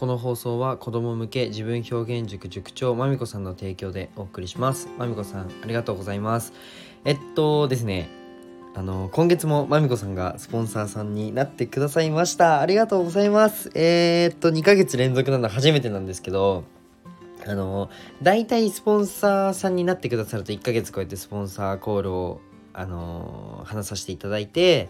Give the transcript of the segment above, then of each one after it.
この放送は子供向け自分表現塾塾長まみこさんの提供でお送りします。まみこさんありがとうございます。えっとですねあの今月もまみこさんがスポンサーさんになってくださいました。ありがとうございます。えー、っと2ヶ月連続なの初めてなんですけどあの大体スポンサーさんになってくださると1ヶ月こうやってスポンサーコールをあの話させていただいて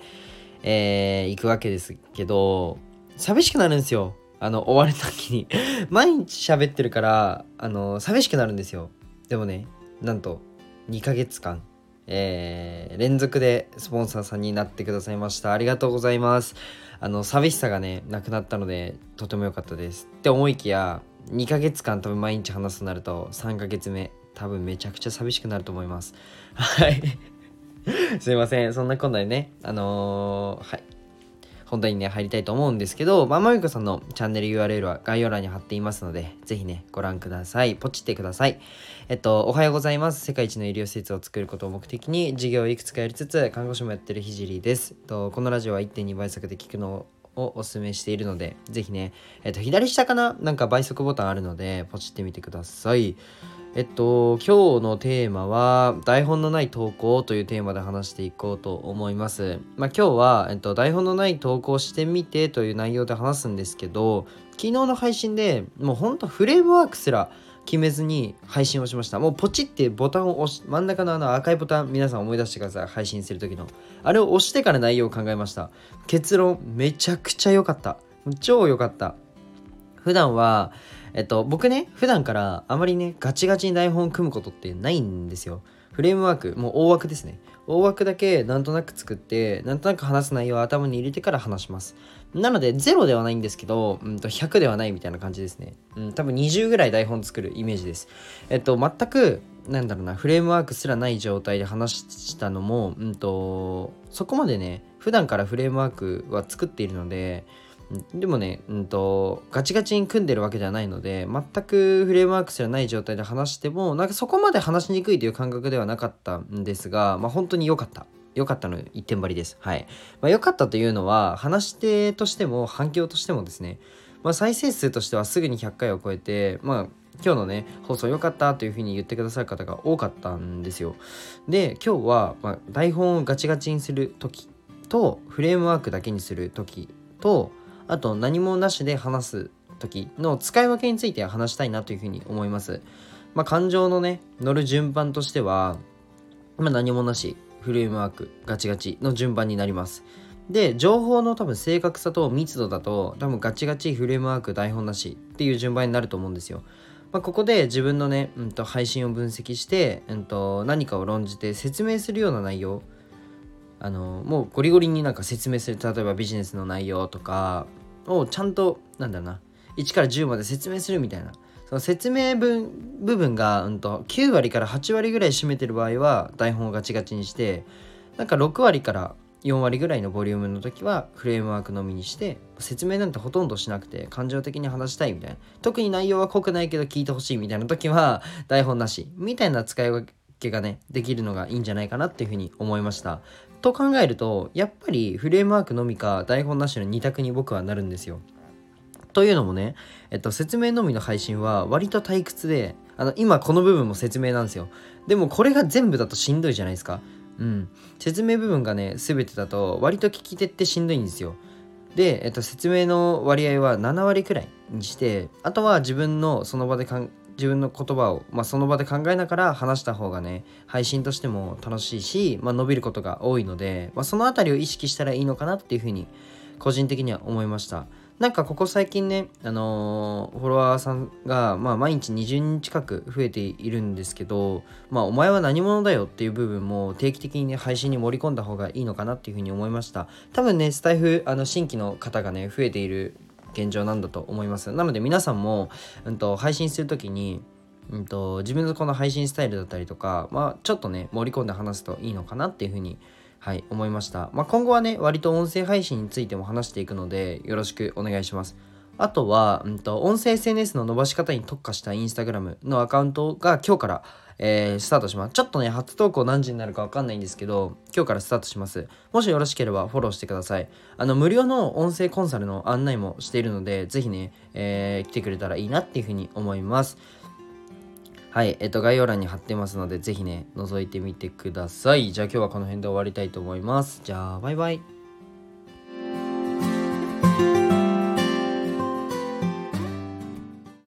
えー、行くわけですけど寂しくなるんですよ。あの終わる時に 毎日喋ってるからあの寂しくなるんですよ。でもねなんと2ヶ月間えー、連続でスポンサーさんになってくださいました。ありがとうございます。あの寂しさがねなくなったのでとても良かったです。って思いきや2ヶ月間多分毎日話すとなると3ヶ月目多分めちゃくちゃ寂しくなると思います。はい。すいません。そんなこんなでねあのー、はい。本題にね、入りたいと思うんですけど、まあ、まみこさんのチャンネル URL は概要欄に貼っていますので、ぜひね、ご覧ください。ポチってください。えっと、おはようございます。世界一の医療施設を作ることを目的に、事業をいくつかやりつつ、看護師もやってるひじりです。とこのラジオは1.2倍速で聞くのををおすすめしているので、ぜひね、えっと、左下かな？なんか倍速ボタンあるので、ポチってみてください。えっと、今日のテーマは、台本のない投稿というテーマで話していこうと思います。まあ、今日は、えっと、台本のない投稿してみてという内容で話すんですけど、昨日の配信でもうほんとフレームワークすら決めずに配信をしました。もうポチってボタンを押し、真ん中のあの赤いボタン、皆さん思い出してください。配信する時の。あれを押してから内容を考えました。結論、めちゃくちゃ良かった。超良かった。普段は、えっと、僕ね、普段からあまりね、ガチガチに台本を組むことってないんですよ。フレームワーク、もう大枠ですね。大枠だけなんとなく作って、なんとなく話す内容を頭に入れてから話します。なので、0ではないんですけど、うんと100ではないみたいな感じですね。うん、多分20ぐらい台本作るイメージです。えっと、全く、なんだろうな、フレームワークすらない状態で話したのも、うんと、そこまでね、普段からフレームワークは作っているので、でもね、うんと、ガチガチに組んでるわけではないので、全くフレームワークすらない状態で話しても、なんかそこまで話しにくいという感覚ではなかったんですが、まあ本当に良かった。良かったの一点張りです。はい。まあ良かったというのは、話し手としても反響としてもですね、まあ再生数としてはすぐに100回を超えて、まあ今日のね、放送良かったというふうに言ってくださる方が多かったんですよ。で、今日は、まあ、台本をガチガチにする時と、フレームワークだけにする時と、あと何もなしで話す時の使い分けについて話したいなというふうに思います。まあ、感情のね、乗る順番としては、まあ、何もなし、フレームワーク、ガチガチの順番になります。で、情報の多分正確さと密度だと、多分ガチガチ、フレームワーク、台本なしっていう順番になると思うんですよ。まあ、ここで自分のね、うん、と配信を分析して、うん、と何かを論じて説明するような内容あのもうゴリゴリになんか説明する例えばビジネスの内容とかをちゃんとなんだろうな1から10まで説明するみたいな。その説明文部分が、うんと、9割から8割ぐらい占めてる場合は台本をガチガチにしてなんか6割から4割ぐらいのボリュームの時はフレームワークのみにして説明なんてほとんどしなくて感情的に話したいみたいな。特に内容は濃くないけど聞いてほしいみたいな時は台本なし。みたいな使い分けがねできるのがいいんじゃないかなっていうふうに思いましたと考えるとやっぱりフレームワークのみか台本なしの2択に僕はなるんですよ。というのもね、えっと、説明のみの配信は割と退屈であの今この部分も説明なんですよ。でもこれが全部だとしんどいじゃないですか。うん。説明部分がね全てだと割と聞き手ってしんどいんですよ。で、えっと、説明の割合は7割くらいにしてあとは自分のその場でかん自分の言葉を、まあ、その場で考えながら話した方がね配信としても楽しいし、まあ、伸びることが多いので、まあ、その辺りを意識したらいいのかなっていうふうに個人的には思いましたなんかここ最近ね、あのー、フォロワーさんが、まあ、毎日20人近く増えているんですけど、まあ、お前は何者だよっていう部分も定期的にね、配信に盛り込んだ方がいいのかなっていうふうに思いました。多分ね、スタイフ、あの、新規の方がね、増えている現状なんだと思います。なので皆さんも、うんと、配信する時に、うんと、自分のこの配信スタイルだったりとか、まあ、ちょっとね、盛り込んで話すといいのかなっていうふうにはい、思いました。まあ、今後はね、割と音声配信についても話していくので、よろしくお願いします。あとは、うんと、音声 SNS の伸ばし方に特化した Instagram のアカウントが今日から、えー、スタートします。ちょっとね、初投稿何時になるかわかんないんですけど、今日からスタートします。もしよろしければフォローしてください。あの、無料の音声コンサルの案内もしているので、ぜひね、えー、来てくれたらいいなっていうふうに思います。はい、えっと、概要欄に貼ってますので、ぜひね、覗いてみてください。じゃあ今日はこの辺で終わりたいと思います。じゃあ、バイバイ。